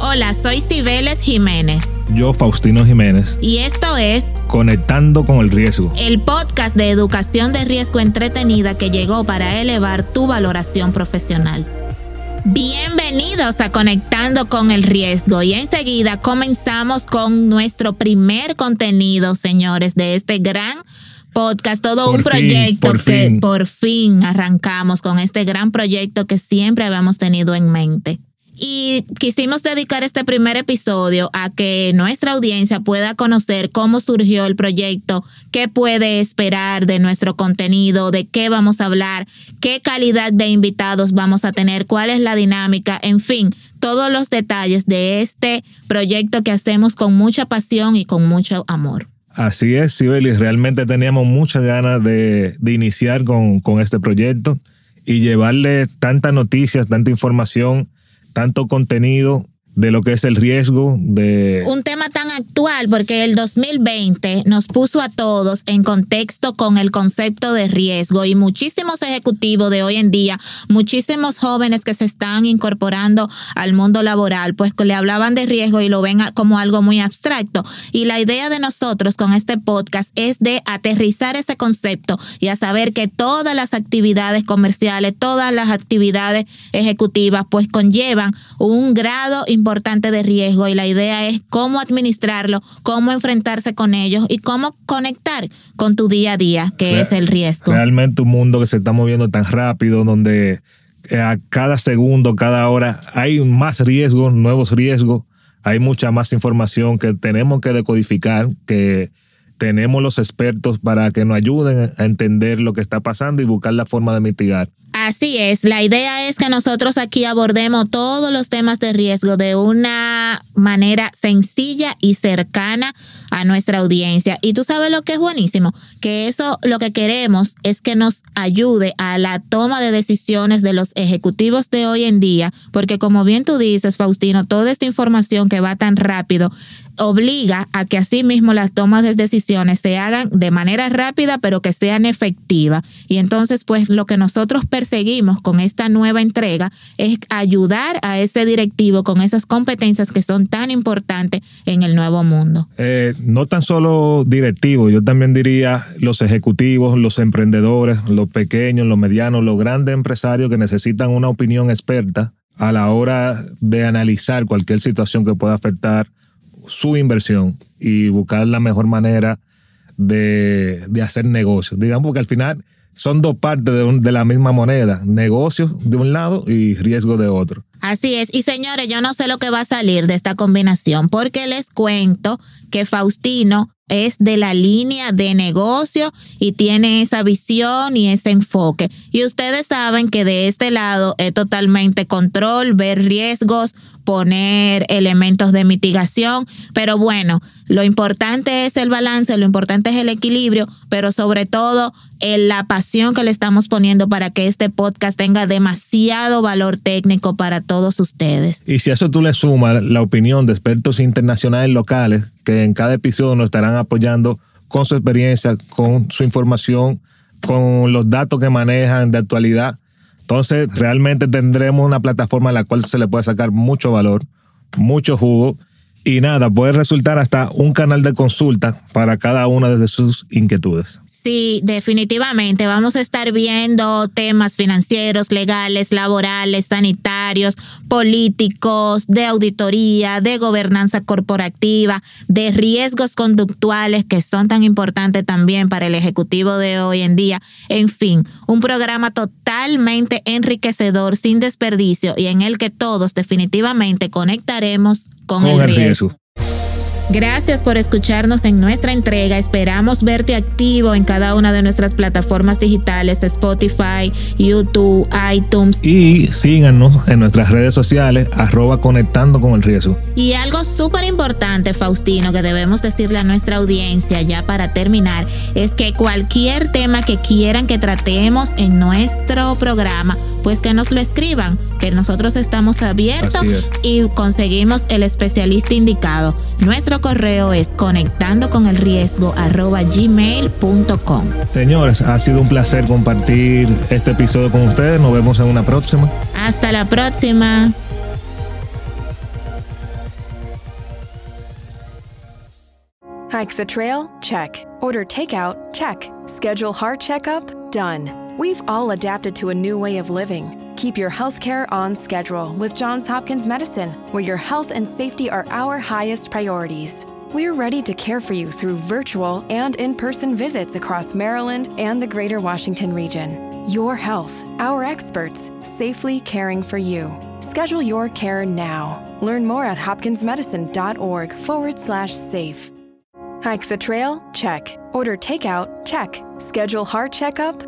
Hola, soy Cibeles Jiménez. Yo, Faustino Jiménez. Y esto es Conectando con el Riesgo. El podcast de educación de riesgo entretenida que llegó para elevar tu valoración profesional. Bienvenidos a Conectando con el Riesgo y enseguida comenzamos con nuestro primer contenido, señores, de este gran podcast, todo un proyecto que por fin arrancamos con este gran proyecto que siempre habíamos tenido en mente. Y quisimos dedicar este primer episodio a que nuestra audiencia pueda conocer cómo surgió el proyecto, qué puede esperar de nuestro contenido, de qué vamos a hablar, qué calidad de invitados vamos a tener, cuál es la dinámica, en fin, todos los detalles de este proyecto que hacemos con mucha pasión y con mucho amor. Así es, Sibelis, realmente teníamos muchas ganas de, iniciar con, con este proyecto y llevarle tantas noticias, tanta información tanto contenido de lo que es el riesgo de... Un tema tan actual porque el 2020 nos puso a todos en contexto con el concepto de riesgo y muchísimos ejecutivos de hoy en día, muchísimos jóvenes que se están incorporando al mundo laboral, pues le hablaban de riesgo y lo ven como algo muy abstracto. Y la idea de nosotros con este podcast es de aterrizar ese concepto y a saber que todas las actividades comerciales, todas las actividades ejecutivas, pues conllevan un grado importante importante de riesgo y la idea es cómo administrarlo, cómo enfrentarse con ellos y cómo conectar con tu día a día, que es el riesgo. Realmente un mundo que se está moviendo tan rápido, donde eh, a cada segundo, cada hora hay más riesgos, nuevos riesgos, hay mucha más información que tenemos que decodificar, que tenemos los expertos para que nos ayuden a entender lo que está pasando y buscar la forma de mitigar. Así es, la idea es que nosotros aquí abordemos todos los temas de riesgo de una manera sencilla y cercana a nuestra audiencia. Y tú sabes lo que es buenísimo, que eso lo que queremos es que nos ayude a la toma de decisiones de los ejecutivos de hoy en día, porque como bien tú dices, Faustino, toda esta información que va tan rápido obliga a que asimismo las tomas de decisiones se hagan de manera rápida, pero que sean efectivas. Y entonces, pues lo que nosotros perseguimos con esta nueva entrega es ayudar a ese directivo con esas competencias que son tan importantes en el nuevo mundo. Eh, no tan solo directivos, yo también diría los ejecutivos, los emprendedores, los pequeños, los medianos, los grandes empresarios que necesitan una opinión experta a la hora de analizar cualquier situación que pueda afectar su inversión y buscar la mejor manera de, hacer negocios. Digamos que al final son dos partes de, de, la misma moneda, negocios de un lado y riesgo de otro. Así es, y señores, yo no sé lo que va a salir de esta combinación, porque les cuento que Faustino es de la línea de negocio y tiene esa visión y ese enfoque. Y ustedes saben que de este lado es totalmente control, ver riesgos, poner elementos de mitigación, pero bueno, lo importante es el balance, lo importante es el equilibrio, pero sobre todo la pasión que le estamos poniendo para que este podcast tenga demasiado valor técnico para todos ustedes. Y si a eso tú le sumas la opinión de expertos internacionales locales que en cada episodio nos estarán apoyando con su experiencia, con su información, con los datos que manejan de actualidad, entonces, realmente tendremos una plataforma en la cual se le puede sacar mucho valor, mucho jugo y nada, puede resultar hasta un canal de consulta para cada una de sus inquietudes. Sí, definitivamente. Vamos a estar viendo temas financieros, legales, laborales, sanitarios, políticos, de auditoría, de gobernanza corporativa, de riesgos conductuales que son tan importantes también para el ejecutivo de hoy en día. En fin, un programa totalmente enriquecedor, sin desperdicio y en el que todos definitivamente conectaremos con, el, riesgo. Gracias por escucharnos en nuestra entrega. Esperamos verte activo en cada una de nuestras plataformas digitales, Spotify, YouTube, iTunes. Y síganos en nuestras redes sociales, arroba conectando con el riesgo. Y algo súper importante, Faustino, que debemos decirle a nuestra audiencia ya para terminar, es que cualquier tema que quieran que tratemos en nuestro programa, pues que nos lo escriban, que nosotros estamos abiertos y conseguimos el especialista indicado. Nuestro correo es conectando con el riesgo arroba gmail.com. Señores, ha sido un placer compartir este episodio con ustedes. Nos vemos en una próxima. Hasta la próxima. Hike the trail? Check. Order takeout? Check. Schedule heart checkup? Done. We've all adapted to a new way of living. Keep your healthcare on schedule with Johns Hopkins Medicine, where your health and safety are our highest priorities. We're ready to care for you through virtual and in person visits across Maryland and the greater Washington region. Your health, our experts, safely caring for you. Schedule your care now. Learn more at hopkinsmedicine.org forward slash safe. Hike the trail? Check. Order takeout? Check. Schedule heart checkup?